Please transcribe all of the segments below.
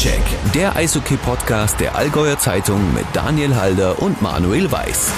Stockcheck, der Eishockey-Podcast der Allgäuer Zeitung mit Daniel Halder und Manuel Weiß.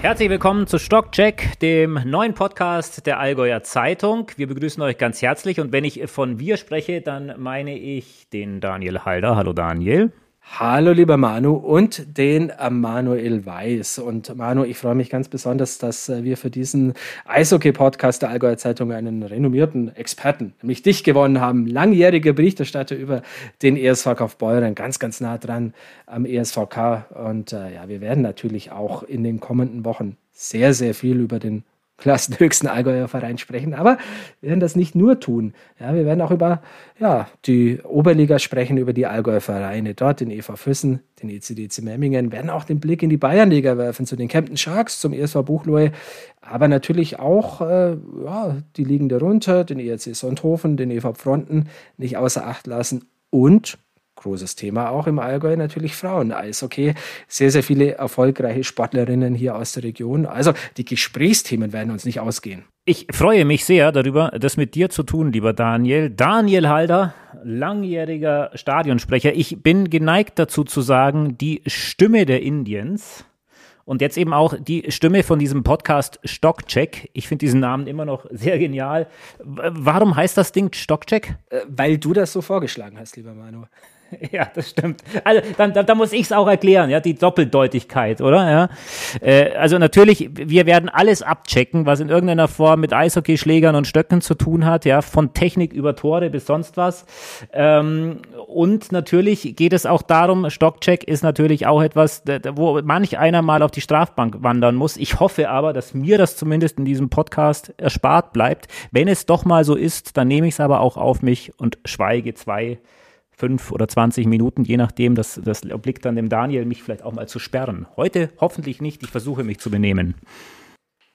Herzlich willkommen zu Stockcheck, dem neuen Podcast der Allgäuer Zeitung. Wir begrüßen euch ganz herzlich und wenn ich von wir spreche, dann meine ich den Daniel Halder. Hallo Daniel. Hallo lieber Manu und den Manuel Weiß. Und Manu, ich freue mich ganz besonders, dass äh, wir für diesen Eishockey-Podcast der Allgäuer Zeitung einen renommierten Experten, nämlich dich gewonnen haben. Langjähriger Berichterstatter über den ESV Kaufbeuren, ganz, ganz nah dran am ESVK. Und äh, ja, wir werden natürlich auch in den kommenden Wochen sehr, sehr viel über den klassenhöchsten Allgäuer Verein sprechen. Aber wir werden das nicht nur tun. Ja, wir werden auch über ja, die Oberliga sprechen, über die Allgäuer Vereine dort, den EV Füssen, den ECDC Memmingen, werden auch den Blick in die Bayernliga werfen, zu den Kempten Sharks, zum ESV Buchloe, aber natürlich auch äh, ja, die Ligen darunter, den ERC Sonthofen, den EV Fronten nicht außer Acht lassen und großes Thema auch im Allgäu natürlich Frauen-Eishockey. Sehr, sehr viele erfolgreiche Sportlerinnen hier aus der Region. Also die Gesprächsthemen werden uns nicht ausgehen. Ich freue mich sehr darüber, das mit dir zu tun, lieber Daniel. Daniel Halder, langjähriger Stadionsprecher. Ich bin geneigt dazu zu sagen, die Stimme der Indiens. Und jetzt eben auch die Stimme von diesem Podcast Stockcheck. Ich finde diesen Namen immer noch sehr genial. Warum heißt das Ding Stockcheck? Äh, weil du das so vorgeschlagen hast, lieber Manu. Ja, das stimmt. Also dann, dann, dann muss ich es auch erklären, ja, die Doppeldeutigkeit, oder? Ja. Äh, also natürlich, wir werden alles abchecken, was in irgendeiner Form mit Eishockeyschlägern und Stöcken zu tun hat, ja, von Technik über Tore bis sonst was. Ähm, und natürlich geht es auch darum, Stockcheck ist natürlich auch etwas, wo manch einer mal auf die Strafbank wandern muss. Ich hoffe aber, dass mir das zumindest in diesem Podcast erspart bleibt. Wenn es doch mal so ist, dann nehme ich es aber auch auf mich und schweige zwei fünf oder 20 Minuten, je nachdem, das, das obliegt dann dem Daniel, mich vielleicht auch mal zu sperren. Heute hoffentlich nicht, ich versuche mich zu benehmen.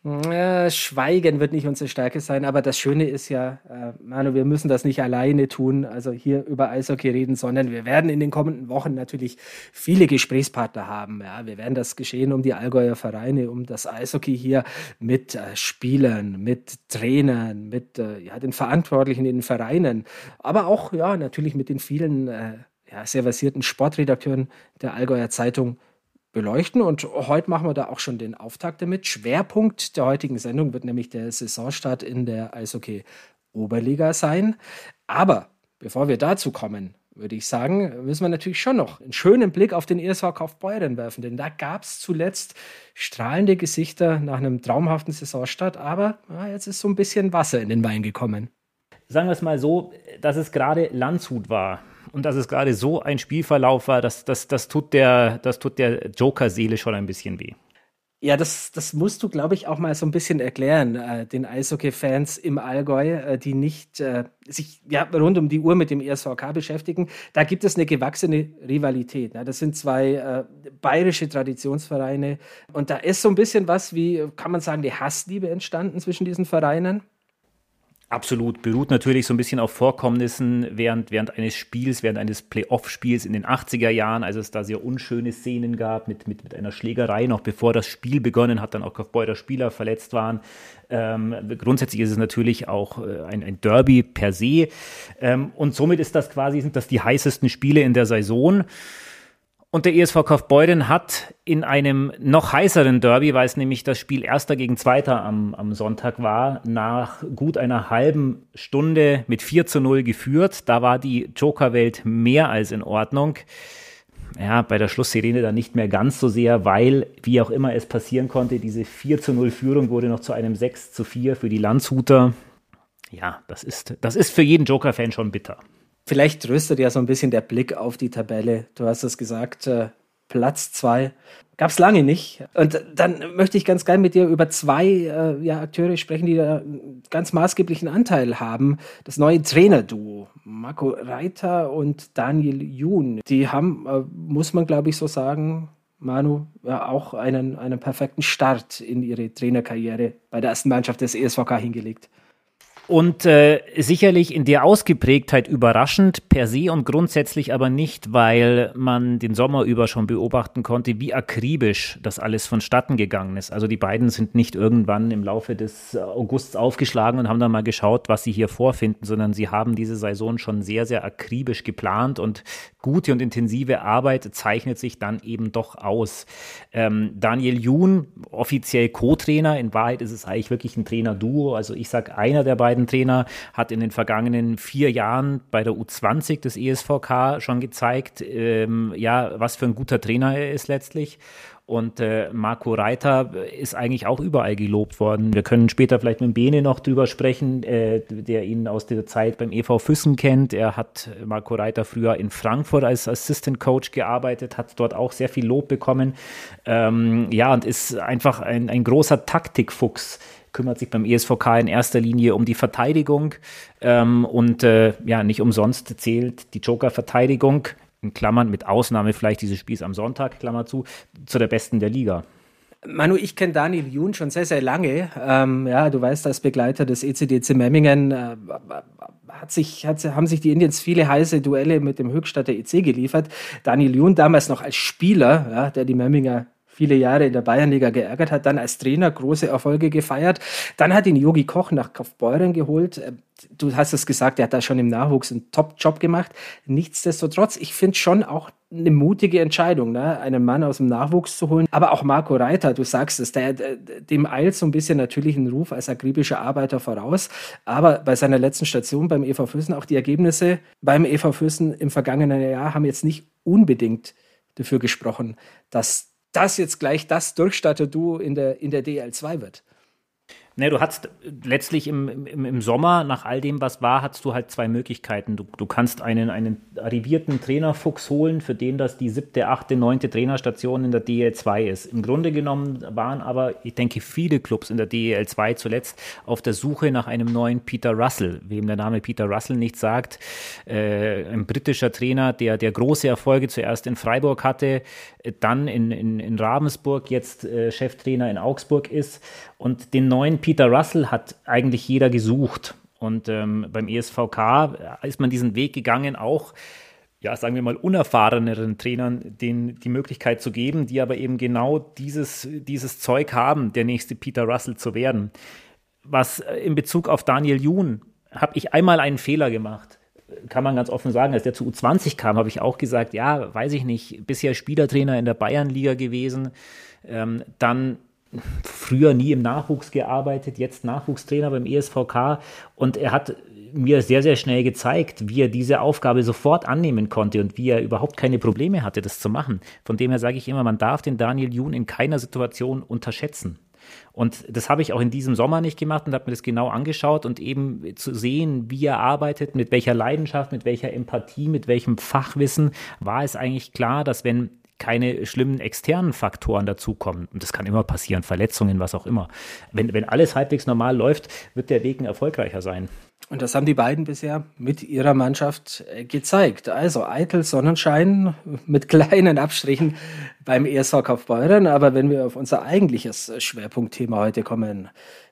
Äh, Schweigen wird nicht unsere Stärke sein, aber das Schöne ist ja, äh, Manu, wir müssen das nicht alleine tun, also hier über Eishockey reden, sondern wir werden in den kommenden Wochen natürlich viele Gesprächspartner haben. Ja, wir werden das geschehen um die Allgäuer Vereine, um das Eishockey hier mit äh, Spielern, mit Trainern, mit äh, ja, den Verantwortlichen in den Vereinen, aber auch ja natürlich mit den vielen äh, ja, sehr versierten Sportredakteuren der Allgäuer Zeitung beleuchten. Und heute machen wir da auch schon den Auftakt damit. Schwerpunkt der heutigen Sendung wird nämlich der Saisonstart in der Eishockey Oberliga sein. Aber bevor wir dazu kommen, würde ich sagen, müssen wir natürlich schon noch einen schönen Blick auf den ESV Kaufbeuren werfen, denn da gab es zuletzt strahlende Gesichter nach einem traumhaften Saisonstart, aber ja, jetzt ist so ein bisschen Wasser in den Wein gekommen. Sagen wir es mal so, dass es gerade Landshut war und dass es gerade so ein Spielverlauf war, das, das, das tut der, der Joker-Seele schon ein bisschen weh. Ja, das, das musst du, glaube ich, auch mal so ein bisschen erklären, äh, den Eishockey-Fans im Allgäu, äh, die nicht äh, sich ja, rund um die Uhr mit dem ESVK beschäftigen. Da gibt es eine gewachsene Rivalität. Ne? Das sind zwei äh, bayerische Traditionsvereine. Und da ist so ein bisschen was wie, kann man sagen, die Hassliebe entstanden zwischen diesen Vereinen. Absolut, beruht natürlich so ein bisschen auf Vorkommnissen während, während eines Spiels, während eines Playoff-Spiels in den 80er Jahren, als es da sehr unschöne Szenen gab mit, mit, mit einer Schlägerei, noch bevor das Spiel begonnen hat, dann auch Kaufbeuter Spieler verletzt waren. Ähm, grundsätzlich ist es natürlich auch äh, ein, ein Derby per se. Ähm, und somit ist das quasi, sind das die heißesten Spiele in der Saison. Und der ESV Kaufbeuren hat in einem noch heißeren Derby, weil es nämlich das Spiel Erster gegen Zweiter am, am Sonntag war, nach gut einer halben Stunde mit 4 zu 0 geführt. Da war die Jokerwelt mehr als in Ordnung. Ja, bei der Schlusssirene dann nicht mehr ganz so sehr, weil, wie auch immer es passieren konnte, diese 4 zu 0 Führung wurde noch zu einem 6 zu 4 für die Landshuter. Ja, das ist, das ist für jeden Joker-Fan schon bitter. Vielleicht tröstet ja so ein bisschen der Blick auf die Tabelle. Du hast es gesagt, äh, Platz zwei gab es lange nicht. Und dann möchte ich ganz gerne mit dir über zwei äh, ja, Akteure sprechen, die da ganz maßgeblichen Anteil haben. Das neue Trainerduo, Marco Reiter und Daniel Jun. Die haben, äh, muss man glaube ich so sagen, Manu, ja, auch einen, einen perfekten Start in ihre Trainerkarriere bei der ersten Mannschaft des ESVK hingelegt. Und äh, sicherlich in der Ausgeprägtheit überraschend per se und grundsätzlich aber nicht, weil man den Sommer über schon beobachten konnte, wie akribisch das alles vonstatten gegangen ist. Also die beiden sind nicht irgendwann im Laufe des Augusts aufgeschlagen und haben dann mal geschaut, was sie hier vorfinden, sondern sie haben diese Saison schon sehr, sehr akribisch geplant und gute und intensive Arbeit zeichnet sich dann eben doch aus. Ähm, Daniel Jun, offiziell Co-Trainer, in Wahrheit ist es eigentlich wirklich ein Trainer-Duo. Also ich sage, einer der beiden Trainer hat in den vergangenen vier Jahren bei der U20 des ESVK schon gezeigt, ähm, ja, was für ein guter Trainer er ist letztlich. Und äh, Marco Reiter ist eigentlich auch überall gelobt worden. Wir können später vielleicht mit Bene noch drüber sprechen, äh, der ihn aus der Zeit beim EV Füssen kennt. Er hat Marco Reiter früher in Frankfurt als Assistant Coach gearbeitet, hat dort auch sehr viel Lob bekommen. Ähm, ja, und ist einfach ein, ein großer Taktikfuchs kümmert sich beim ESVK in erster Linie um die Verteidigung ähm, und äh, ja, nicht umsonst zählt die Joker-Verteidigung in Klammern mit Ausnahme vielleicht dieses Spiels am Sonntag, Klammer zu, zu der besten der Liga. Manu, ich kenne Daniel Jun schon sehr, sehr lange. Ähm, ja, du weißt, als Begleiter des ECDC Memmingen äh, hat sich, hat, haben sich die Indians viele heiße Duelle mit dem Höchstadter EC geliefert. Daniel Jun damals noch als Spieler, ja, der die Memminger viele Jahre in der Bayernliga geärgert hat, dann als Trainer große Erfolge gefeiert. Dann hat ihn Yogi Koch nach Kaufbeuren geholt. Äh, du hast es gesagt, er hat da schon im Nachwuchs einen Top-Job gemacht. Nichtsdestotrotz, ich finde schon auch eine mutige Entscheidung, ne? einen Mann aus dem Nachwuchs zu holen. Aber auch Marco Reiter, du sagst es, der, dem eilt so ein bisschen natürlich ein Ruf als akribischer Arbeiter voraus. Aber bei seiner letzten Station beim EV Füssen, auch die Ergebnisse beim EV Füssen im vergangenen Jahr haben jetzt nicht unbedingt dafür gesprochen, dass das jetzt gleich das Durchstatter-Duo in der, in der DL2 wird. Ne, du hast letztlich im, im, im Sommer, nach all dem, was war, hast du halt zwei Möglichkeiten. Du, du kannst einen, einen arrivierten Trainerfuchs holen, für den das die siebte, achte, neunte Trainerstation in der DL2 ist. Im Grunde genommen waren aber, ich denke, viele Clubs in der DL2 zuletzt auf der Suche nach einem neuen Peter Russell. Wem der Name Peter Russell nicht sagt, äh, ein britischer Trainer, der, der große Erfolge zuerst in Freiburg hatte, dann in, in, in Ravensburg, jetzt äh, Cheftrainer in Augsburg ist und den neuen Peter Russell hat eigentlich jeder gesucht. Und ähm, beim ESVK ist man diesen Weg gegangen, auch, ja, sagen wir mal, unerfahreneren Trainern den, die Möglichkeit zu geben, die aber eben genau dieses, dieses Zeug haben, der nächste Peter Russell zu werden. Was äh, in Bezug auf Daniel Jun habe ich einmal einen Fehler gemacht kann man ganz offen sagen, als der zu U20 kam, habe ich auch gesagt, ja, weiß ich nicht, bisher Spielertrainer in der Bayernliga gewesen, ähm, dann früher nie im Nachwuchs gearbeitet, jetzt Nachwuchstrainer beim ESVK und er hat mir sehr, sehr schnell gezeigt, wie er diese Aufgabe sofort annehmen konnte und wie er überhaupt keine Probleme hatte, das zu machen. Von dem her sage ich immer, man darf den Daniel Jun in keiner Situation unterschätzen. Und das habe ich auch in diesem Sommer nicht gemacht und habe mir das genau angeschaut und eben zu sehen, wie er arbeitet, mit welcher Leidenschaft, mit welcher Empathie, mit welchem Fachwissen, war es eigentlich klar, dass wenn keine schlimmen externen Faktoren dazukommen. Und das kann immer passieren, Verletzungen, was auch immer. Wenn, wenn alles halbwegs normal läuft, wird der Weg ein erfolgreicher sein. Und das haben die beiden bisher mit ihrer Mannschaft äh, gezeigt. Also eitel Sonnenschein mit kleinen Abstrichen beim ESV Kaufbeuren. Aber wenn wir auf unser eigentliches Schwerpunktthema heute kommen,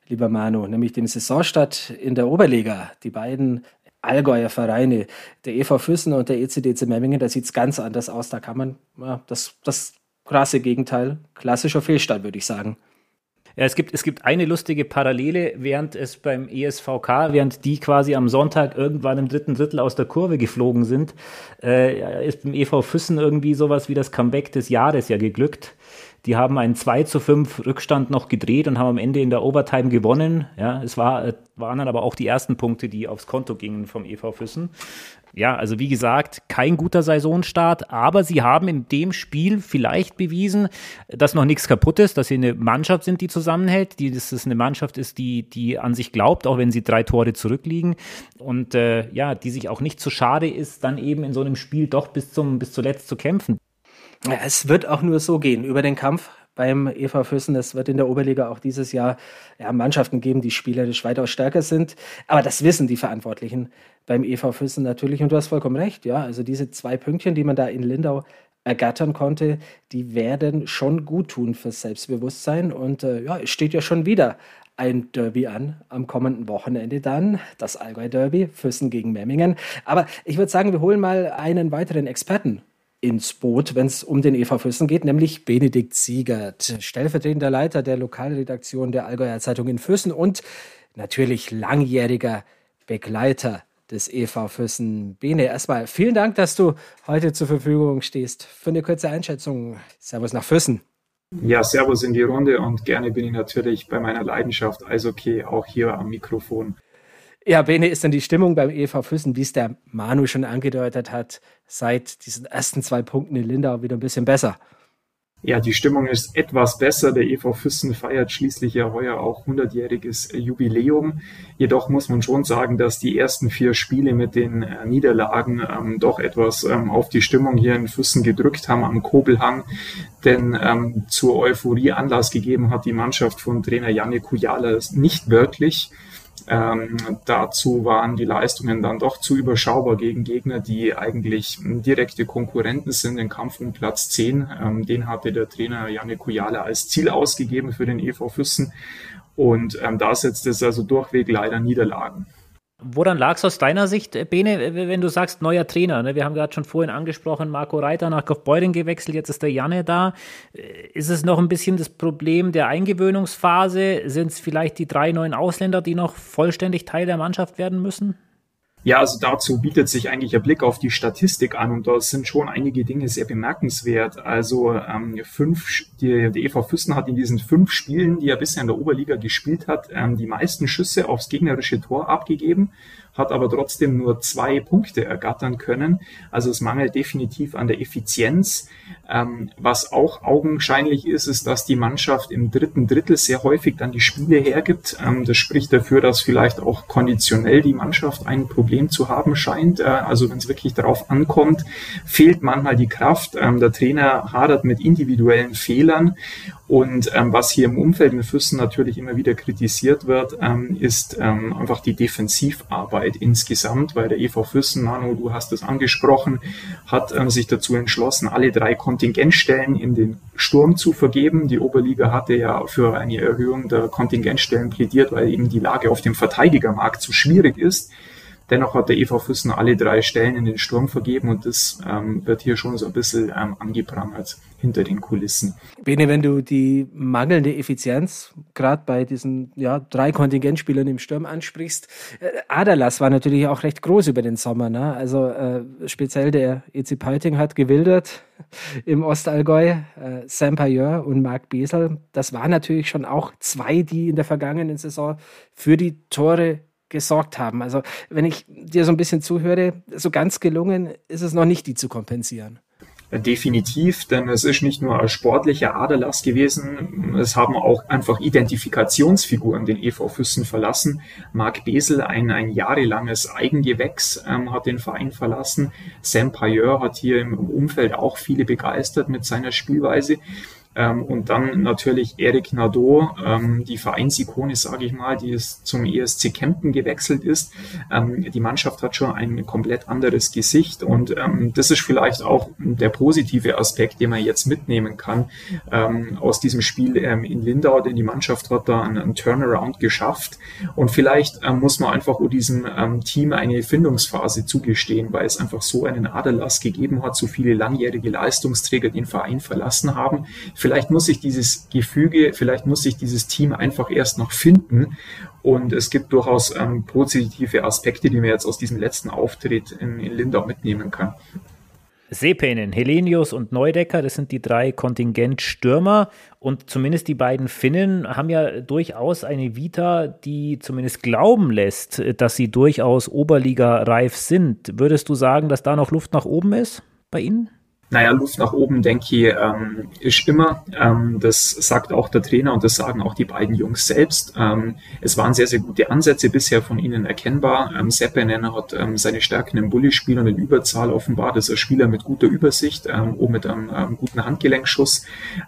lieber Manu, nämlich dem Saisonstart in der Oberliga. Die beiden Allgäuer Vereine, der EV Füssen und der ECDC Memmingen, da sieht es ganz anders aus. Da kann man ja, das, das krasse Gegenteil, klassischer Fehlstart, würde ich sagen. Ja, es gibt, es gibt eine lustige Parallele, während es beim ESVK, während die quasi am Sonntag irgendwann im dritten Drittel aus der Kurve geflogen sind, äh, ist beim EV Füssen irgendwie sowas wie das Comeback des Jahres ja geglückt. Die haben einen 2 zu 5 Rückstand noch gedreht und haben am Ende in der Overtime gewonnen. Ja, es war, äh, waren dann aber auch die ersten Punkte, die aufs Konto gingen vom EV Füssen. Ja, also wie gesagt, kein guter Saisonstart, aber sie haben in dem Spiel vielleicht bewiesen, dass noch nichts kaputt ist, dass sie eine Mannschaft sind, die zusammenhält, die, dass es eine Mannschaft ist, die, die an sich glaubt, auch wenn sie drei Tore zurückliegen und äh, ja, die sich auch nicht zu schade ist, dann eben in so einem Spiel doch bis zum bis zuletzt zu kämpfen. Es wird auch nur so gehen. Über den Kampf beim EV Füssen. Es wird in der Oberliga auch dieses Jahr ja, Mannschaften geben, die spielerisch weitaus stärker sind. Aber das wissen die Verantwortlichen beim EV Füssen natürlich. Und du hast vollkommen recht. Ja, also diese zwei Pünktchen, die man da in Lindau ergattern konnte, die werden schon gut tun fürs Selbstbewusstsein. Und äh, ja, es steht ja schon wieder ein Derby an am kommenden Wochenende dann, das Allgäu Derby, Füssen gegen Memmingen. Aber ich würde sagen, wir holen mal einen weiteren Experten ins Boot, wenn es um den EV Füssen geht, nämlich Benedikt Siegert, stellvertretender Leiter der Lokalredaktion der Allgäuer Zeitung in Füssen und natürlich langjähriger Begleiter des EV Füssen. Bene, erstmal vielen Dank, dass du heute zur Verfügung stehst für eine kurze Einschätzung. Servus nach Füssen. Ja, Servus in die Runde und gerne bin ich natürlich bei meiner Leidenschaft Eishockey auch hier am Mikrofon. Ja, Bene, ist denn die Stimmung beim EV Füssen, wie es der Manu schon angedeutet hat, seit diesen ersten zwei Punkten in Lindau wieder ein bisschen besser? Ja, die Stimmung ist etwas besser. Der EV Füssen feiert schließlich ja heuer auch 100-jähriges Jubiläum. Jedoch muss man schon sagen, dass die ersten vier Spiele mit den äh, Niederlagen ähm, doch etwas ähm, auf die Stimmung hier in Füssen gedrückt haben am Kobelhang. Denn ähm, zur Euphorie Anlass gegeben hat die Mannschaft von Trainer Janne Kujala nicht wörtlich. Ähm, dazu waren die Leistungen dann doch zu überschaubar gegen Gegner, die eigentlich direkte Konkurrenten sind. Den Kampf um Platz 10, ähm, den hatte der Trainer Janne Kujala als Ziel ausgegeben für den EV Füssen. Und ähm, da setzt es also durchweg leider Niederlagen. Woran lag es aus deiner Sicht, äh, Bene, wenn du sagst, neuer Trainer? Ne? Wir haben gerade schon vorhin angesprochen, Marco Reiter nach Kaufbeuren gewechselt, jetzt ist der Janne da. Äh, ist es noch ein bisschen das Problem der Eingewöhnungsphase? Sind es vielleicht die drei neuen Ausländer, die noch vollständig Teil der Mannschaft werden müssen? Ja, also dazu bietet sich eigentlich ein Blick auf die Statistik an und da sind schon einige Dinge sehr bemerkenswert. Also ähm, fünf, die, die EV Füssen hat in diesen fünf Spielen, die er bisher in der Oberliga gespielt hat, ähm, die meisten Schüsse aufs gegnerische Tor abgegeben hat aber trotzdem nur zwei Punkte ergattern können. Also es mangelt definitiv an der Effizienz. Ähm, was auch augenscheinlich ist, ist, dass die Mannschaft im dritten Drittel sehr häufig dann die Spiele hergibt. Ähm, das spricht dafür, dass vielleicht auch konditionell die Mannschaft ein Problem zu haben scheint. Äh, also wenn es wirklich darauf ankommt, fehlt manchmal die Kraft. Ähm, der Trainer hadert mit individuellen Fehlern und ähm, was hier im Umfeld in Füssen natürlich immer wieder kritisiert wird, ähm, ist ähm, einfach die Defensivarbeit insgesamt, weil der EV Füssen, Manu, du hast es angesprochen, hat ähm, sich dazu entschlossen, alle drei Kontingentstellen in den Sturm zu vergeben. Die Oberliga hatte ja für eine Erhöhung der Kontingentstellen plädiert, weil eben die Lage auf dem Verteidigermarkt zu schwierig ist. Dennoch hat der EV Füssen alle drei Stellen in den Sturm vergeben und das ähm, wird hier schon so ein bisschen ähm, angeprangert hinter den Kulissen. Bene, wenn du die mangelnde Effizienz gerade bei diesen ja, drei Kontingentspielern im Sturm ansprichst, äh, Aderlass war natürlich auch recht groß über den Sommer. Ne? Also äh, speziell der EC Peiting hat gewildert im Ostallgäu, äh, Sam Payeur und Marc Besel. Das waren natürlich schon auch zwei, die in der vergangenen Saison für die Tore gesorgt haben. Also wenn ich dir so ein bisschen zuhöre, so ganz gelungen ist es noch nicht, die zu kompensieren. Definitiv, denn es ist nicht nur ein sportlicher Aderlass gewesen, es haben auch einfach Identifikationsfiguren den EV Füssen verlassen. Marc Besel, ein, ein jahrelanges Eigengewächs, ähm, hat den Verein verlassen. Sam Payeur hat hier im Umfeld auch viele begeistert mit seiner Spielweise. Ähm, und dann natürlich Eric Nadeau, ähm, die Vereinsikone, sage ich mal, die es zum ESC Kempten gewechselt ist. Ähm, die Mannschaft hat schon ein komplett anderes Gesicht und ähm, das ist vielleicht auch der positive Aspekt, den man jetzt mitnehmen kann ähm, aus diesem Spiel ähm, in Lindau, denn die Mannschaft hat da einen, einen Turnaround geschafft und vielleicht muss man einfach diesem Team eine Findungsphase zugestehen, weil es einfach so einen Aderlass gegeben hat, so viele langjährige Leistungsträger den Verein verlassen haben Vielleicht muss sich dieses Gefüge, vielleicht muss sich dieses Team einfach erst noch finden. Und es gibt durchaus ähm, positive Aspekte, die man jetzt aus diesem letzten Auftritt in, in Lindau mitnehmen kann. Sepenen, Helenius und Neudecker, das sind die drei Kontingentstürmer. Und zumindest die beiden Finnen haben ja durchaus eine Vita, die zumindest glauben lässt, dass sie durchaus Oberliga-reif sind. Würdest du sagen, dass da noch Luft nach oben ist bei Ihnen? Naja, Luft nach oben, denke ich, ähm, ist immer. Ähm, das sagt auch der Trainer und das sagen auch die beiden Jungs selbst. Ähm, es waren sehr, sehr gute Ansätze bisher von ihnen erkennbar. Ähm, Seppenen hat ähm, seine Stärken im Bulli-Spiel und in Überzahl offenbart. Das ist ein Spieler mit guter Übersicht, ähm, auch mit einem ähm, guten Handgelenkschuss.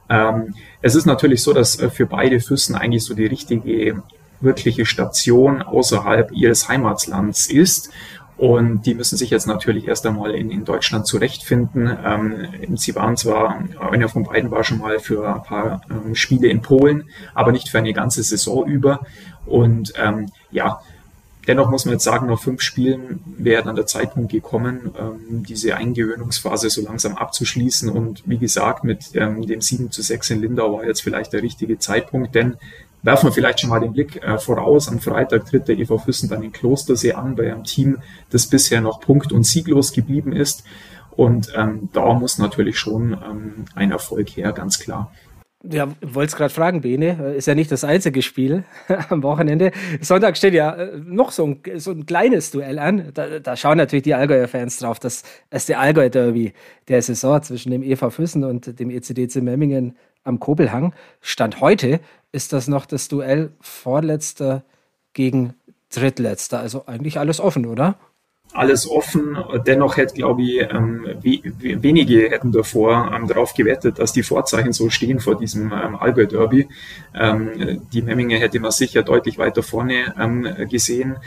Ähm, es ist natürlich so, dass äh, für beide Füssen eigentlich so die richtige wirkliche Station außerhalb ihres Heimatlands ist. Und die müssen sich jetzt natürlich erst einmal in, in Deutschland zurechtfinden. Ähm, sie waren zwar, einer von beiden war schon mal für ein paar ähm, Spiele in Polen, aber nicht für eine ganze Saison über. Und ähm, ja, dennoch muss man jetzt sagen, nach fünf Spielen wäre dann der Zeitpunkt gekommen, ähm, diese Eingewöhnungsphase so langsam abzuschließen. Und wie gesagt, mit ähm, dem 7 zu 6 in Lindau war jetzt vielleicht der richtige Zeitpunkt, denn werfen wir vielleicht schon mal den Blick äh, voraus. Am Freitag tritt der EV Füssen dann in Klostersee an bei einem Team, das bisher noch punkt- und sieglos geblieben ist. Und ähm, da muss natürlich schon ähm, ein Erfolg her, ganz klar. Ja, wollte es gerade fragen, Bene. Ist ja nicht das einzige Spiel am Wochenende. Sonntag steht ja äh, noch so ein, so ein kleines Duell an. Da, da schauen natürlich die Allgäuer Fans drauf. Das ist der Allgäu Derby der Saison zwischen dem EV Füssen und dem ECDC Memmingen am Kobelhang. Stand heute ist das noch das Duell Vorletzter gegen Drittletzter. Also eigentlich alles offen, oder? alles offen. Dennoch hätte, glaube ich, ähm, wenige hätten davor ähm, darauf gewettet, dass die Vorzeichen so stehen vor diesem ähm, Allgäu Derby. Ähm, die Memminger hätte man sicher deutlich weiter vorne ähm, gesehen.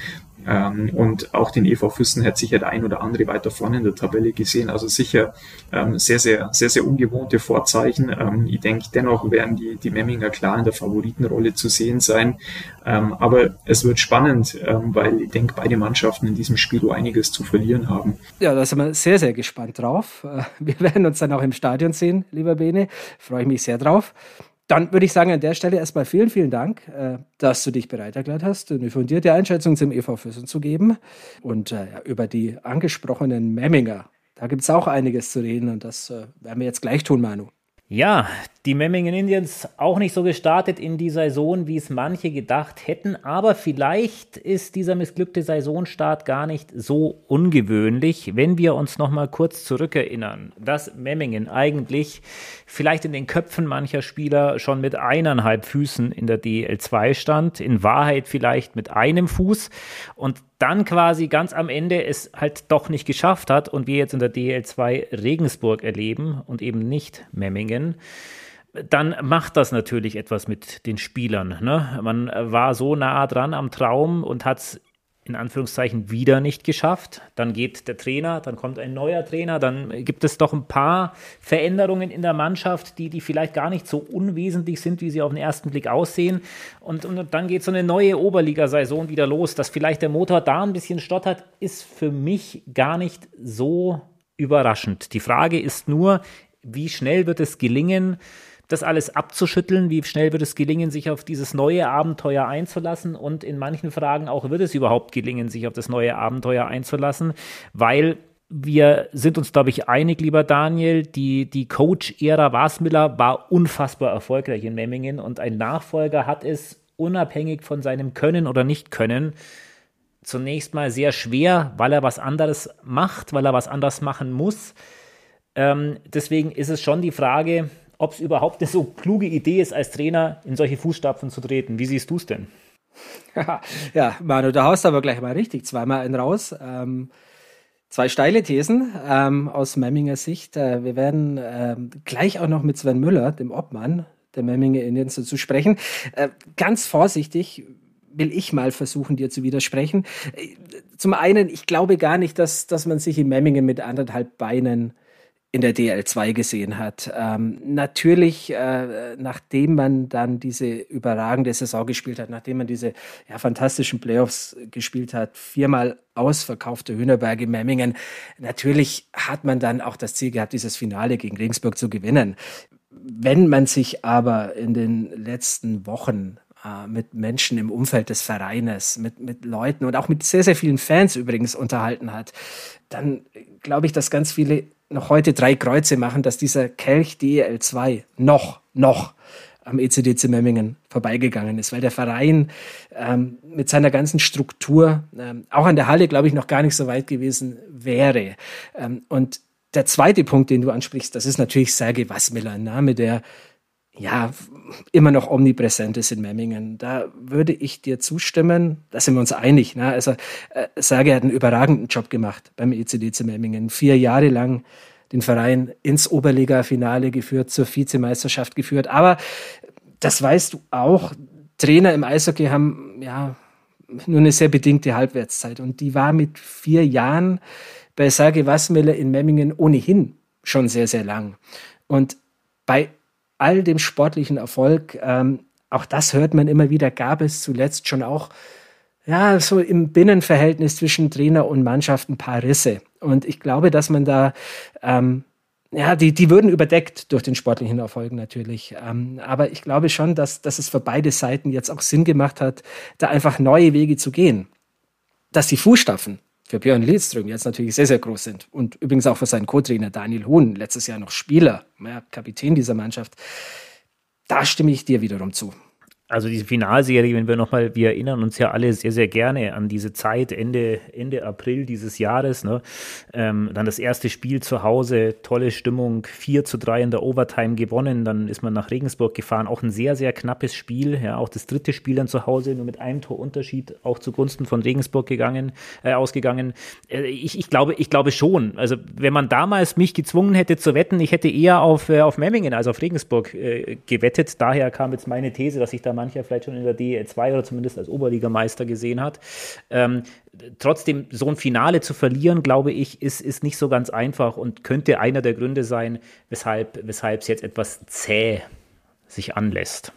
Ähm, und auch den EV Füssen hätte sicher der ein oder andere weiter vorne in der Tabelle gesehen. Also sicher ähm, sehr, sehr, sehr, sehr ungewohnte Vorzeichen. Ähm, ich denke, dennoch werden die, die Memminger klar in der Favoritenrolle zu sehen sein. Ähm, aber es wird spannend, ähm, weil ich denke, beide Mannschaften in diesem Spiel einiges zu verlieren haben. Ja, da sind wir sehr, sehr gespannt drauf. Äh, wir werden uns dann auch im Stadion sehen, lieber Bene. Freue ich mich sehr drauf. Dann würde ich sagen, an der Stelle erstmal vielen, vielen Dank, äh, dass du dich bereit erklärt hast, eine fundierte Einschätzung zum EV Füssen zu geben. Und äh, über die angesprochenen Memminger, da gibt es auch einiges zu reden und das äh, werden wir jetzt gleich tun, Manu. Ja, die Memmingen Indians auch nicht so gestartet in die Saison, wie es manche gedacht hätten, aber vielleicht ist dieser missglückte Saisonstart gar nicht so ungewöhnlich, wenn wir uns noch mal kurz zurückerinnern, dass Memmingen eigentlich vielleicht in den Köpfen mancher Spieler schon mit eineinhalb Füßen in der DL2 stand, in Wahrheit vielleicht mit einem Fuß. Und dann quasi ganz am Ende es halt doch nicht geschafft hat und wir jetzt in der DL2 Regensburg erleben und eben nicht Memmingen dann macht das natürlich etwas mit den Spielern. Ne? Man war so nah dran am Traum und hat es in Anführungszeichen wieder nicht geschafft. Dann geht der Trainer, dann kommt ein neuer Trainer, dann gibt es doch ein paar Veränderungen in der Mannschaft, die, die vielleicht gar nicht so unwesentlich sind, wie sie auf den ersten Blick aussehen. Und, und dann geht so eine neue Oberligasaison wieder los. Dass vielleicht der Motor da ein bisschen stottert, ist für mich gar nicht so überraschend. Die Frage ist nur, wie schnell wird es gelingen, das alles abzuschütteln? Wie schnell wird es gelingen, sich auf dieses neue Abenteuer einzulassen? Und in manchen Fragen auch, wird es überhaupt gelingen, sich auf das neue Abenteuer einzulassen? Weil wir sind uns, glaube ich, einig, lieber Daniel, die, die Coach-Ära Wasmiller war unfassbar erfolgreich in Memmingen und ein Nachfolger hat es unabhängig von seinem Können oder Nicht-Können zunächst mal sehr schwer, weil er was anderes macht, weil er was anders machen muss. Ähm, deswegen ist es schon die Frage, ob es überhaupt eine so kluge Idee ist, als Trainer in solche Fußstapfen zu treten. Wie siehst du es denn? ja, Manu, da haust aber gleich mal richtig zweimal einen raus. Ähm, zwei steile Thesen ähm, aus Memminger Sicht. Äh, wir werden ähm, gleich auch noch mit Sven Müller, dem Obmann der Memminger Indians, zu sprechen. Äh, ganz vorsichtig will ich mal versuchen, dir zu widersprechen. Äh, zum einen, ich glaube gar nicht, dass, dass man sich in Memmingen mit anderthalb Beinen in der DL2 gesehen hat. Ähm, natürlich, äh, nachdem man dann diese überragende Saison gespielt hat, nachdem man diese ja, fantastischen Playoffs gespielt hat, viermal ausverkaufte Hühnerberge Memmingen, natürlich hat man dann auch das Ziel gehabt, dieses Finale gegen Regensburg zu gewinnen. Wenn man sich aber in den letzten Wochen äh, mit Menschen im Umfeld des Vereines, mit, mit Leuten und auch mit sehr, sehr vielen Fans übrigens unterhalten hat, dann glaube ich, dass ganz viele noch heute drei Kreuze machen, dass dieser Kelch DEL2 noch, noch am ECDC Memmingen vorbeigegangen ist, weil der Verein ähm, mit seiner ganzen Struktur ähm, auch an der Halle, glaube ich, noch gar nicht so weit gewesen wäre. Ähm, und der zweite Punkt, den du ansprichst, das ist natürlich Sergei Wasmiller, ein Name, der ja, immer noch omnipräsent ist in Memmingen. Da würde ich dir zustimmen, da sind wir uns einig. Ne? Also äh, Sage hat einen überragenden Job gemacht beim ECDC Memmingen. Vier Jahre lang den Verein ins Oberliga-Finale geführt, zur Vizemeisterschaft geführt. Aber das weißt du auch, Trainer im Eishockey haben ja nur eine sehr bedingte Halbwertszeit. Und die war mit vier Jahren bei Sage Wassmüller in Memmingen ohnehin schon sehr, sehr lang. Und bei all dem sportlichen Erfolg, ähm, auch das hört man immer wieder, gab es zuletzt schon auch ja, so im Binnenverhältnis zwischen Trainer und Mannschaft ein paar Risse. Und ich glaube, dass man da, ähm, ja, die, die würden überdeckt durch den sportlichen Erfolg natürlich. Ähm, aber ich glaube schon, dass, dass es für beide Seiten jetzt auch Sinn gemacht hat, da einfach neue Wege zu gehen. Dass die Fußstapfen für Björn Lidström jetzt natürlich sehr, sehr groß sind. Und übrigens auch für seinen Co-Trainer Daniel Hohn, letztes Jahr noch Spieler, ja, Kapitän dieser Mannschaft. Da stimme ich dir wiederum zu also diese Finalserie, wenn wir nochmal, wir erinnern uns ja alle sehr, sehr gerne an diese Zeit, Ende, Ende April dieses Jahres. Ne? Ähm, dann das erste Spiel zu Hause, tolle Stimmung, 4 zu 3 in der Overtime gewonnen. Dann ist man nach Regensburg gefahren, auch ein sehr, sehr knappes Spiel. Ja, auch das dritte Spiel dann zu Hause, nur mit einem Torunterschied, auch zugunsten von Regensburg gegangen, äh, ausgegangen. Äh, ich, ich, glaube, ich glaube schon. Also wenn man damals mich gezwungen hätte zu wetten, ich hätte eher auf, äh, auf Memmingen als auf Regensburg äh, gewettet. Daher kam jetzt meine These, dass ich da mancher vielleicht schon in der DL2 oder zumindest als Oberligameister gesehen hat. Ähm, trotzdem, so ein Finale zu verlieren, glaube ich, ist, ist nicht so ganz einfach und könnte einer der Gründe sein, weshalb es jetzt etwas zäh sich anlässt.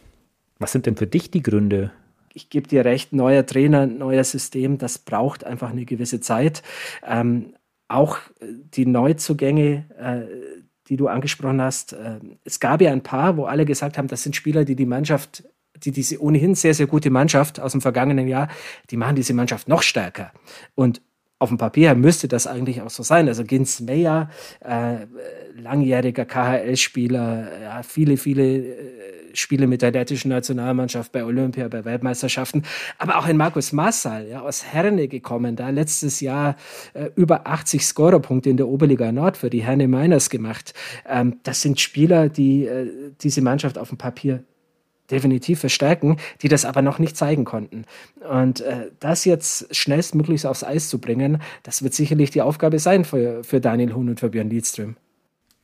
Was sind denn für dich die Gründe? ich gebe dir recht, neuer Trainer, neuer System, das braucht einfach eine gewisse Zeit. Ähm, auch die Neuzugänge, äh, die du angesprochen hast, äh, es gab ja ein paar, wo alle gesagt haben, das sind Spieler, die die Mannschaft die diese ohnehin sehr, sehr gute Mannschaft aus dem vergangenen Jahr, die machen diese Mannschaft noch stärker. Und auf dem Papier müsste das eigentlich auch so sein. Also Gins Meyer, äh, langjähriger KHL-Spieler, ja, viele, viele äh, Spiele mit der lettischen Nationalmannschaft bei Olympia, bei Weltmeisterschaften, aber auch ein Markus Massal, ja, aus Herne gekommen, da letztes Jahr äh, über 80 Scorerpunkte in der Oberliga Nord für die Herne Miners gemacht. Ähm, das sind Spieler, die äh, diese Mannschaft auf dem Papier definitiv verstärken, die das aber noch nicht zeigen konnten. Und äh, das jetzt schnellstmöglich aufs Eis zu bringen, das wird sicherlich die Aufgabe sein für, für Daniel Huhn und für Björn Liedström.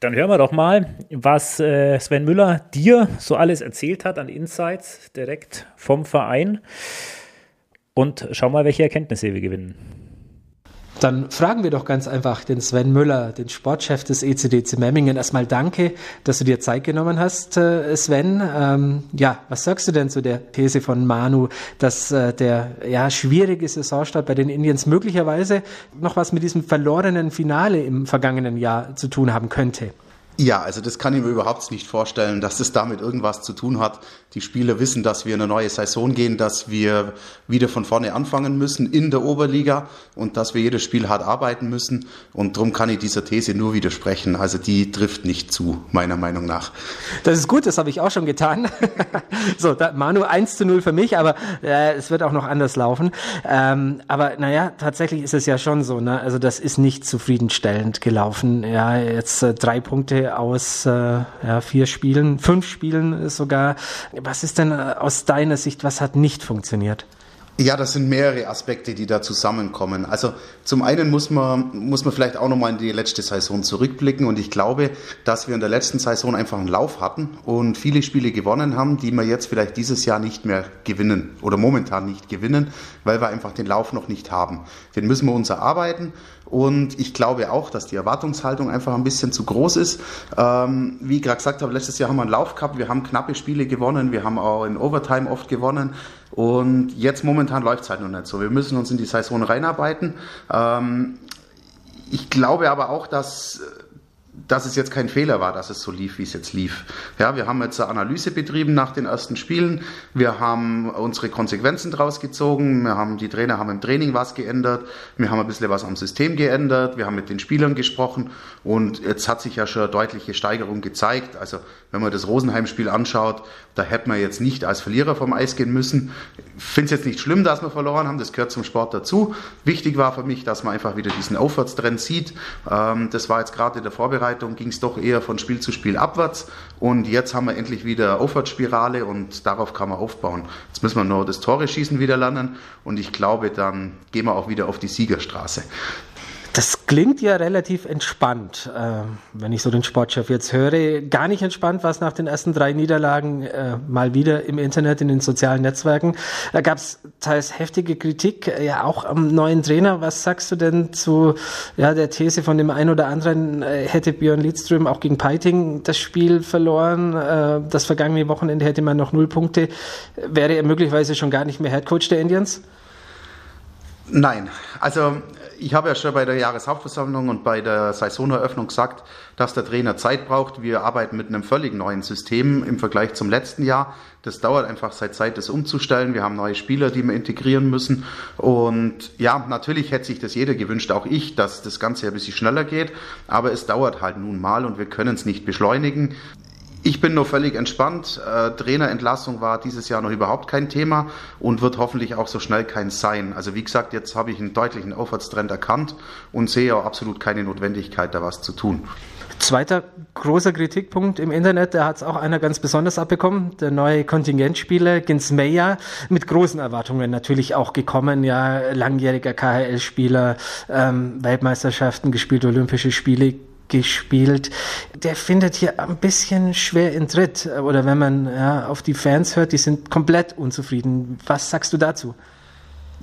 Dann hören wir doch mal, was äh, Sven Müller dir so alles erzählt hat an Insights direkt vom Verein. Und schau mal, welche Erkenntnisse wir gewinnen. Dann fragen wir doch ganz einfach den Sven Müller, den Sportchef des ECDC Memmingen. Erstmal danke, dass du dir Zeit genommen hast, äh, Sven. Ähm, ja, was sagst du denn zu der These von Manu, dass äh, der ja, schwierige Saisonstart bei den Indians möglicherweise noch was mit diesem verlorenen Finale im vergangenen Jahr zu tun haben könnte? Ja, also das kann ich mir überhaupt nicht vorstellen, dass das damit irgendwas zu tun hat. Die Spieler wissen, dass wir in eine neue Saison gehen, dass wir wieder von vorne anfangen müssen in der Oberliga und dass wir jedes Spiel hart arbeiten müssen. Und darum kann ich dieser These nur widersprechen. Also die trifft nicht zu, meiner Meinung nach. Das ist gut, das habe ich auch schon getan. so, da, Manu 1 zu 0 für mich, aber äh, es wird auch noch anders laufen. Ähm, aber naja, tatsächlich ist es ja schon so. Ne? Also das ist nicht zufriedenstellend gelaufen. Ja, jetzt äh, drei Punkte aus äh, ja, vier Spielen, fünf Spielen sogar was ist denn äh, aus deiner Sicht, was hat nicht funktioniert? Ja, das sind mehrere Aspekte, die da zusammenkommen. Also zum einen muss man, muss man vielleicht auch nochmal in die letzte Saison zurückblicken und ich glaube, dass wir in der letzten Saison einfach einen Lauf hatten und viele Spiele gewonnen haben, die wir jetzt vielleicht dieses Jahr nicht mehr gewinnen oder momentan nicht gewinnen, weil wir einfach den Lauf noch nicht haben. Den müssen wir uns erarbeiten und ich glaube auch, dass die Erwartungshaltung einfach ein bisschen zu groß ist. Ähm, wie ich gerade gesagt habe, letztes Jahr haben wir einen Lauf gehabt, wir haben knappe Spiele gewonnen, wir haben auch in Overtime oft gewonnen. Und jetzt momentan läuft es halt noch nicht so. Wir müssen uns in die Saison reinarbeiten. Ähm, ich glaube aber auch, dass dass es jetzt kein Fehler war, dass es so lief, wie es jetzt lief. Ja, wir haben jetzt eine Analyse betrieben nach den ersten Spielen. Wir haben unsere Konsequenzen daraus gezogen. Wir haben, die Trainer haben im Training was geändert. Wir haben ein bisschen was am System geändert. Wir haben mit den Spielern gesprochen. Und jetzt hat sich ja schon eine deutliche Steigerung gezeigt. Also, wenn man das Rosenheim-Spiel anschaut, da hätte man jetzt nicht als Verlierer vom Eis gehen müssen. Ich finde es jetzt nicht schlimm, dass wir verloren haben. Das gehört zum Sport dazu. Wichtig war für mich, dass man einfach wieder diesen Aufwärtstrend sieht. Ähm, das war jetzt gerade in der Vorbereitung Vorbereitung ging es doch eher von Spiel zu Spiel abwärts und jetzt haben wir endlich wieder Aufwärtsspirale und darauf kann man aufbauen. Jetzt müssen wir nur das Tore schießen wieder lernen und ich glaube, dann gehen wir auch wieder auf die Siegerstraße. Das klingt ja relativ entspannt, äh, wenn ich so den Sportchef jetzt höre. Gar nicht entspannt war es nach den ersten drei Niederlagen äh, mal wieder im Internet, in den sozialen Netzwerken. Da gab es teils heftige Kritik, äh, ja auch am neuen Trainer. Was sagst du denn zu ja, der These von dem einen oder anderen, äh, hätte Björn Lidström auch gegen Peiting das Spiel verloren? Äh, das vergangene Wochenende hätte man noch null Punkte. Wäre er möglicherweise schon gar nicht mehr Headcoach der Indians? Nein, also ich habe ja schon bei der Jahreshauptversammlung und bei der Saisoneröffnung gesagt, dass der Trainer Zeit braucht. Wir arbeiten mit einem völlig neuen System im Vergleich zum letzten Jahr. Das dauert einfach seit Zeit, das umzustellen. Wir haben neue Spieler, die wir integrieren müssen. Und ja, natürlich hätte sich das jeder gewünscht, auch ich, dass das Ganze ein bisschen schneller geht. Aber es dauert halt nun mal und wir können es nicht beschleunigen. Ich bin nur völlig entspannt. Äh, Trainerentlassung war dieses Jahr noch überhaupt kein Thema und wird hoffentlich auch so schnell kein sein. Also wie gesagt, jetzt habe ich einen deutlichen Aufwärtstrend erkannt und sehe auch absolut keine Notwendigkeit, da was zu tun. Zweiter großer Kritikpunkt im Internet, da hat es auch einer ganz besonders abbekommen, der neue Kontingentspieler Gins Meyer, mit großen Erwartungen natürlich auch gekommen, ja, langjähriger KHL-Spieler, ähm, Weltmeisterschaften gespielt, Olympische Spiele gespielt. Der findet hier ein bisschen schwer in Tritt. Oder wenn man ja, auf die Fans hört, die sind komplett unzufrieden. Was sagst du dazu?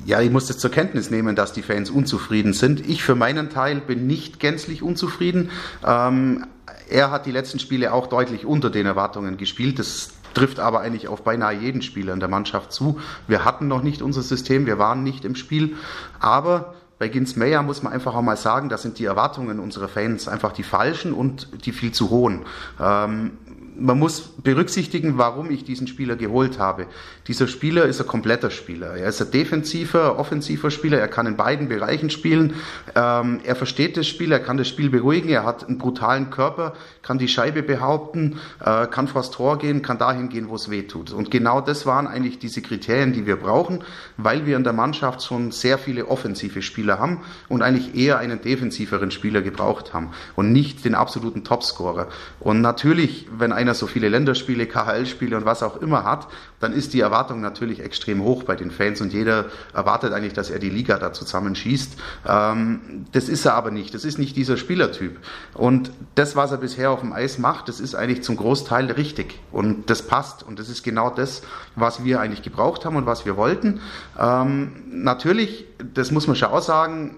Ja, ich muss das zur Kenntnis nehmen, dass die Fans unzufrieden sind. Ich für meinen Teil bin nicht gänzlich unzufrieden. Ähm, er hat die letzten Spiele auch deutlich unter den Erwartungen gespielt. Das trifft aber eigentlich auf beinahe jeden Spieler in der Mannschaft zu. Wir hatten noch nicht unser System, wir waren nicht im Spiel. Aber bei Gins Meyer muss man einfach auch mal sagen, da sind die Erwartungen unserer Fans einfach die falschen und die viel zu hohen. Ähm, man muss berücksichtigen, warum ich diesen Spieler geholt habe. Dieser Spieler ist ein kompletter Spieler. Er ist ein defensiver, offensiver Spieler. Er kann in beiden Bereichen spielen. Ähm, er versteht das Spiel, er kann das Spiel beruhigen. Er hat einen brutalen Körper, kann die Scheibe behaupten, äh, kann vors Tor gehen, kann dahin gehen, wo es weh tut. Und genau das waren eigentlich diese Kriterien, die wir brauchen, weil wir in der Mannschaft schon sehr viele offensive Spieler haben und eigentlich eher einen defensiveren Spieler gebraucht haben und nicht den absoluten Topscorer. Und natürlich, wenn einer so viele Länderspiele, KHL-Spiele und was auch immer hat, dann ist die Erwartung natürlich extrem hoch bei den Fans und jeder erwartet eigentlich, dass er die Liga da zusammenschießt. Ähm, das ist er aber nicht. Das ist nicht dieser Spielertyp. Und das, was er bisher auf dem Eis macht, das ist eigentlich zum Großteil richtig und das passt und das ist genau das, was wir eigentlich gebraucht haben und was wir wollten. Ähm, natürlich, das muss man schon auch sagen,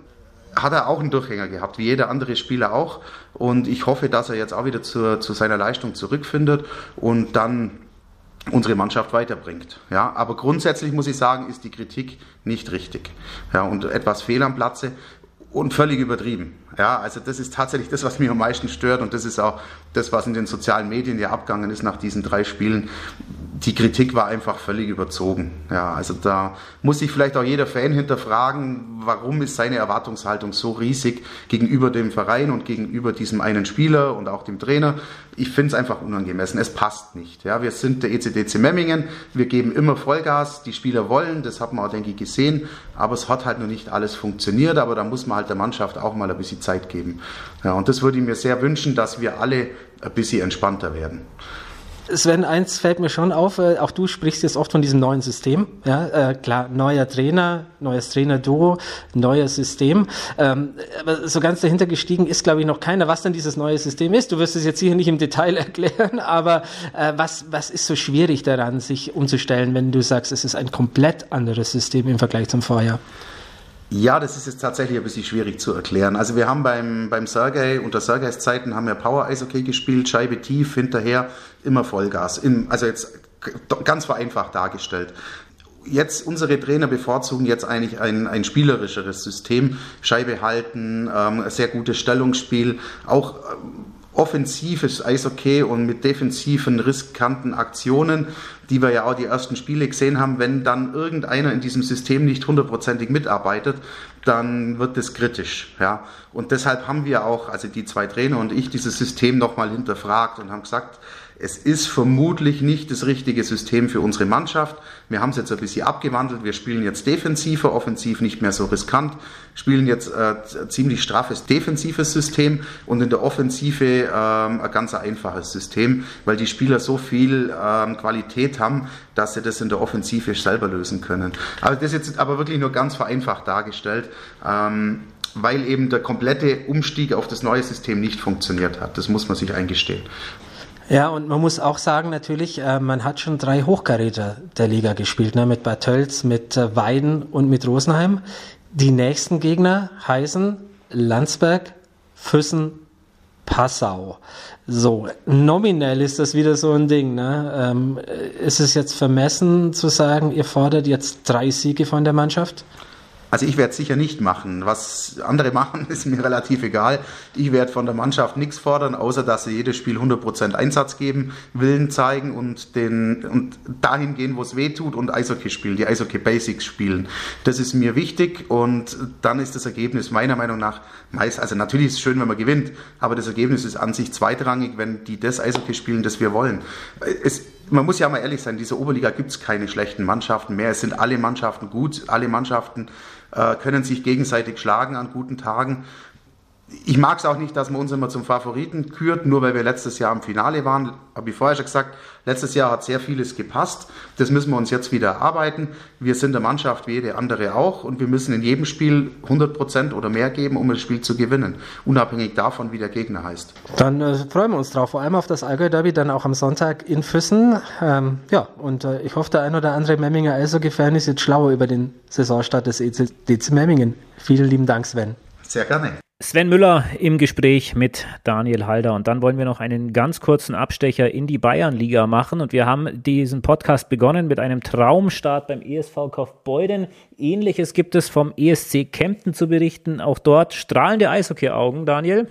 hat er auch einen Durchhänger gehabt, wie jeder andere Spieler auch. Und ich hoffe, dass er jetzt auch wieder zu, zu seiner Leistung zurückfindet und dann unsere Mannschaft weiterbringt. Ja, aber grundsätzlich muss ich sagen, ist die Kritik nicht richtig. Ja, und etwas fehl am Platze und völlig übertrieben. Ja, also das ist tatsächlich das, was mich am meisten stört und das ist auch das, was in den sozialen Medien ja abgegangen ist nach diesen drei Spielen. Die Kritik war einfach völlig überzogen. Ja, also da muss sich vielleicht auch jeder Fan hinterfragen, warum ist seine Erwartungshaltung so riesig gegenüber dem Verein und gegenüber diesem einen Spieler und auch dem Trainer. Ich finde es einfach unangemessen. Es passt nicht. Ja, wir sind der ECDC Memmingen. Wir geben immer Vollgas. Die Spieler wollen. Das hat man auch, denke ich, gesehen. Aber es hat halt noch nicht alles funktioniert. Aber da muss man halt der Mannschaft auch mal ein bisschen Zeit geben. Ja, und das würde ich mir sehr wünschen, dass wir alle ein bisschen entspannter werden. Sven, eins fällt mir schon auf, äh, auch du sprichst jetzt oft von diesem neuen System. Ja, äh, klar, neuer Trainer, neues Trainerduo, neues System. Ähm, aber so ganz dahinter gestiegen ist, glaube ich, noch keiner, was denn dieses neue System ist. Du wirst es jetzt sicher nicht im Detail erklären, aber äh, was, was ist so schwierig daran, sich umzustellen, wenn du sagst, es ist ein komplett anderes System im Vergleich zum Vorjahr? Ja, das ist jetzt tatsächlich ein bisschen schwierig zu erklären. Also wir haben beim, beim Sergei, unter Sergeis Zeiten haben wir Power Eishockey gespielt, Scheibe tief, hinterher immer Vollgas. In, also jetzt ganz vereinfacht dargestellt. Jetzt unsere Trainer bevorzugen jetzt eigentlich ein, ein spielerischeres System, Scheibe halten, ähm, sehr gutes Stellungsspiel, auch ähm, offensives Eishockey und mit defensiven, riskanten Aktionen, die wir ja auch die ersten Spiele gesehen haben, wenn dann irgendeiner in diesem System nicht hundertprozentig mitarbeitet, dann wird das kritisch. Ja. Und deshalb haben wir auch, also die zwei Trainer und ich, dieses System nochmal hinterfragt und haben gesagt, es ist vermutlich nicht das richtige System für unsere Mannschaft. Wir haben es jetzt ein bisschen abgewandelt. Wir spielen jetzt defensiver, offensiv nicht mehr so riskant, spielen jetzt äh, ziemlich straffes defensives System und in der Offensive äh, ein ganz einfaches System, weil die Spieler so viel äh, Qualität haben, dass sie das in der Offensive selber lösen können. Aber das ist jetzt aber wirklich nur ganz vereinfacht dargestellt. Ähm, weil eben der komplette Umstieg auf das neue System nicht funktioniert hat. Das muss man sich eingestehen. Ja, und man muss auch sagen, natürlich, äh, man hat schon drei Hochkaräter der Liga gespielt, ne? mit Bad Tölz, mit äh, Weiden und mit Rosenheim. Die nächsten Gegner heißen Landsberg, Füssen, Passau. So, nominell ist das wieder so ein Ding. Ne? Ähm, ist es jetzt vermessen zu sagen, ihr fordert jetzt drei Siege von der Mannschaft? Also ich werde es sicher nicht machen. Was andere machen, ist mir relativ egal. Ich werde von der Mannschaft nichts fordern, außer dass sie jedes Spiel 100% Einsatz geben, Willen zeigen und, den, und dahin gehen, wo es weh tut und Eishockey spielen, die Eishockey Basics spielen. Das ist mir wichtig und dann ist das Ergebnis meiner Meinung nach meist, also natürlich ist es schön, wenn man gewinnt, aber das Ergebnis ist an sich zweitrangig, wenn die das Eishockey spielen, das wir wollen. Es, man muss ja mal ehrlich sein, in dieser Oberliga gibt es keine schlechten Mannschaften mehr. Es sind alle Mannschaften gut, alle Mannschaften können sich gegenseitig schlagen an guten Tagen. Ich mag es auch nicht, dass man uns immer zum Favoriten kürt, nur weil wir letztes Jahr im Finale waren. Habe ich vorher schon gesagt, letztes Jahr hat sehr vieles gepasst. Das müssen wir uns jetzt wieder erarbeiten. Wir sind der Mannschaft wie jede andere auch und wir müssen in jedem Spiel 100 Prozent oder mehr geben, um das Spiel zu gewinnen, unabhängig davon, wie der Gegner heißt. Dann äh, freuen wir uns drauf, vor allem auf das Allgäu-Derby, dann auch am Sonntag in Füssen. Ähm, ja, und äh, ich hoffe, der ein oder andere Memminger Eishockey-Fan ist jetzt schlauer über den Saisonstart des ECDC Memmingen. Vielen lieben Dank, Sven. Sehr gerne. Sven Müller im Gespräch mit Daniel Halder. Und dann wollen wir noch einen ganz kurzen Abstecher in die Bayernliga machen. Und wir haben diesen Podcast begonnen mit einem Traumstart beim ESV Kaufbeuden. Ähnliches gibt es vom ESC Kempten zu berichten. Auch dort strahlende Eishockey-Augen, Daniel.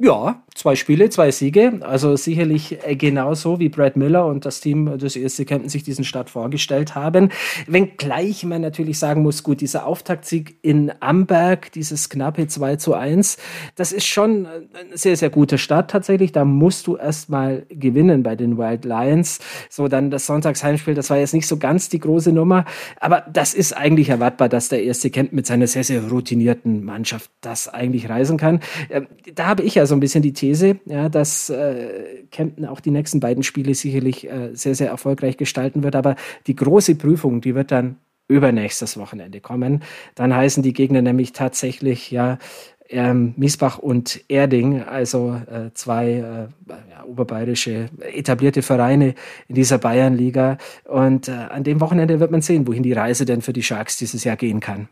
Ja, zwei Spiele, zwei Siege. Also sicherlich äh, genauso wie Brad Miller und das Team des ESC Kempten sich diesen Start vorgestellt haben. Wenngleich man natürlich sagen muss, gut, dieser Auftaktsieg in Amberg, dieses knappe 2 zu 1, das ist schon ein sehr, sehr guter Start tatsächlich. Da musst du erstmal gewinnen bei den Wild Lions. So, dann das Sonntagsheimspiel, das war jetzt nicht so ganz die große Nummer. Aber das ist eigentlich erwartbar, dass der ESC Kempten mit seiner sehr, sehr routinierten Mannschaft das eigentlich reisen kann. Ähm, da habe ich ja so ein bisschen die These, ja, dass äh, Kempten auch die nächsten beiden Spiele sicherlich äh, sehr, sehr erfolgreich gestalten wird. Aber die große Prüfung, die wird dann übernächstes Wochenende kommen. Dann heißen die Gegner nämlich tatsächlich ja ähm, Miesbach und Erding, also äh, zwei äh, ja, oberbayerische etablierte Vereine in dieser Bayernliga. Und äh, an dem Wochenende wird man sehen, wohin die Reise denn für die Sharks dieses Jahr gehen kann.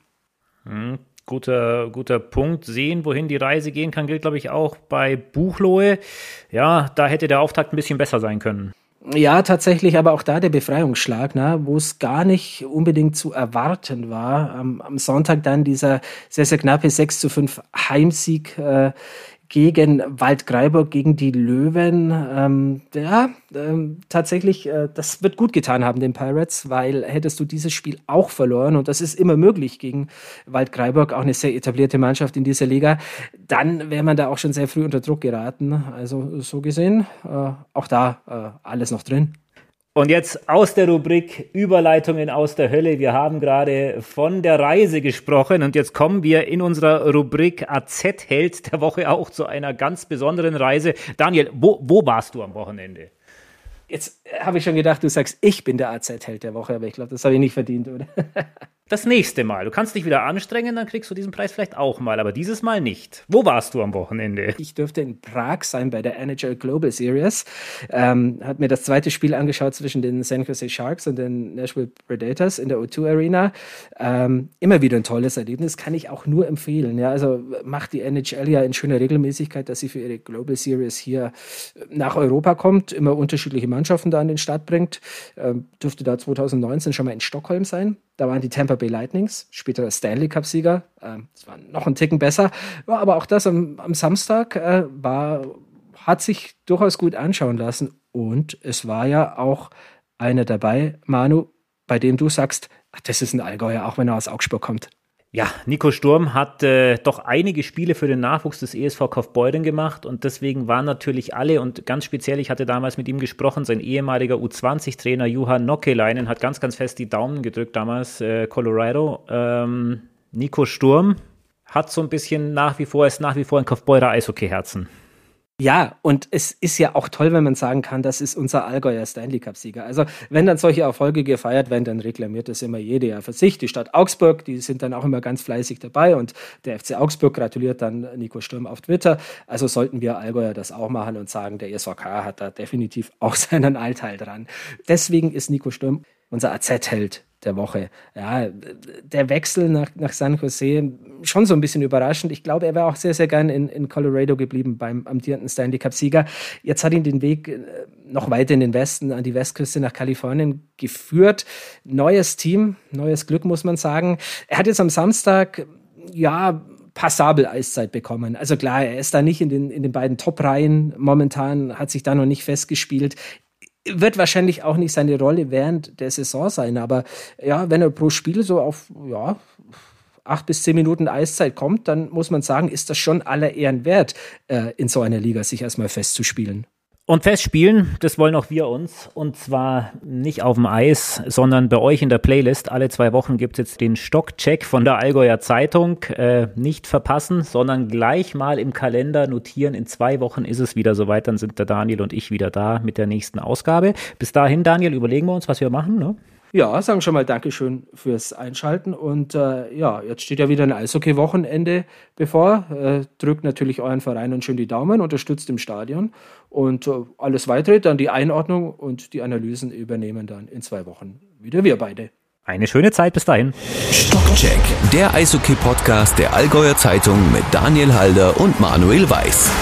Hm, guter, guter Punkt. Sehen, wohin die Reise gehen kann, gilt, glaube ich, auch bei Buchlohe. Ja, da hätte der Auftakt ein bisschen besser sein können. Ja, tatsächlich, aber auch da der Befreiungsschlag, ne, wo es gar nicht unbedingt zu erwarten war. Am, am Sonntag dann dieser sehr, sehr knappe 6 zu 5 Heimsieg äh, gegen Waldgreiburg, gegen die Löwen. Ähm, ja, ähm, tatsächlich, äh, das wird gut getan haben den Pirates, weil hättest du dieses Spiel auch verloren, und das ist immer möglich gegen Waldgreiburg, auch eine sehr etablierte Mannschaft in dieser Liga, dann wäre man da auch schon sehr früh unter Druck geraten. Also so gesehen, äh, auch da äh, alles noch drin. Und jetzt aus der Rubrik Überleitungen aus der Hölle. Wir haben gerade von der Reise gesprochen und jetzt kommen wir in unserer Rubrik AZ-Held der Woche auch zu einer ganz besonderen Reise. Daniel, wo, wo warst du am Wochenende? Jetzt habe ich schon gedacht, du sagst, ich bin der AZ-Held der Woche, aber ich glaube, das habe ich nicht verdient, oder? Das nächste Mal. Du kannst dich wieder anstrengen, dann kriegst du diesen Preis vielleicht auch mal, aber dieses Mal nicht. Wo warst du am Wochenende? Ich dürfte in Prag sein bei der NHL Global Series. Ähm, hat mir das zweite Spiel angeschaut zwischen den San Jose Sharks und den Nashville Predators in der O2 Arena. Ähm, immer wieder ein tolles Erlebnis, kann ich auch nur empfehlen. Ja, also macht die NHL ja in schöner Regelmäßigkeit, dass sie für ihre Global Series hier nach Europa kommt, immer unterschiedliche Mannschaften da an den Start bringt. Ähm, dürfte da 2019 schon mal in Stockholm sein. Da waren die Tampa Bay Lightnings, später Stanley Cup-Sieger. Ähm, das war noch ein Ticken besser. Ja, aber auch das am, am Samstag äh, war, hat sich durchaus gut anschauen lassen. Und es war ja auch einer dabei, Manu, bei dem du sagst, ach, das ist ein Allgäuer, auch wenn er aus Augsburg kommt. Ja, Nico Sturm hat äh, doch einige Spiele für den Nachwuchs des ESV Kaufbeuren gemacht und deswegen waren natürlich alle und ganz speziell, ich hatte damals mit ihm gesprochen, sein ehemaliger U20-Trainer Juhan Nockeleinen hat ganz, ganz fest die Daumen gedrückt damals, äh, Colorado. Ähm, Nico Sturm hat so ein bisschen nach wie vor, ist nach wie vor ein Kaufbeurer Eishockey-Herzen. Ja, und es ist ja auch toll, wenn man sagen kann, das ist unser Allgäuer Stanley Cup-Sieger. Also wenn dann solche Erfolge gefeiert werden, dann reklamiert das immer jede Jahr für sich. Die Stadt Augsburg, die sind dann auch immer ganz fleißig dabei und der FC Augsburg gratuliert dann Nico Sturm auf Twitter. Also sollten wir Allgäuer das auch machen und sagen, der SVK hat da definitiv auch seinen Anteil dran. Deswegen ist Nico Sturm unser AZ-Held der Woche. Ja, der Wechsel nach, nach San Jose schon so ein bisschen überraschend. Ich glaube, er wäre auch sehr, sehr gern in, in Colorado geblieben beim amtierenden Stanley Cup-Sieger. Jetzt hat ihn den Weg äh, noch weiter in den Westen, an die Westküste nach Kalifornien geführt. Neues Team, neues Glück, muss man sagen. Er hat jetzt am Samstag, ja, passabel Eiszeit bekommen. Also klar, er ist da nicht in den, in den beiden Top-Reihen momentan, hat sich da noch nicht festgespielt wird wahrscheinlich auch nicht seine Rolle während der Saison sein, aber ja, wenn er pro Spiel so auf ja, acht bis zehn Minuten Eiszeit kommt, dann muss man sagen, ist das schon aller Ehren wert, äh, in so einer Liga sich erstmal festzuspielen. Und festspielen, das wollen auch wir uns. Und zwar nicht auf dem Eis, sondern bei euch in der Playlist. Alle zwei Wochen gibt es jetzt den Stockcheck von der Allgäuer Zeitung. Äh, nicht verpassen, sondern gleich mal im Kalender notieren. In zwei Wochen ist es wieder soweit. Dann sind der Daniel und ich wieder da mit der nächsten Ausgabe. Bis dahin, Daniel, überlegen wir uns, was wir machen. Ne? Ja, sagen schon mal Dankeschön fürs Einschalten. Und äh, ja, jetzt steht ja wieder ein Eishockey-Wochenende bevor. Äh, drückt natürlich euren Verein und schön die Daumen, unterstützt im Stadion. Und äh, alles weitere, dann die Einordnung und die Analysen übernehmen dann in zwei Wochen wieder wir beide. Eine schöne Zeit bis dahin. Stockcheck, der Eishockey-Podcast der Allgäuer Zeitung mit Daniel Halder und Manuel Weiß.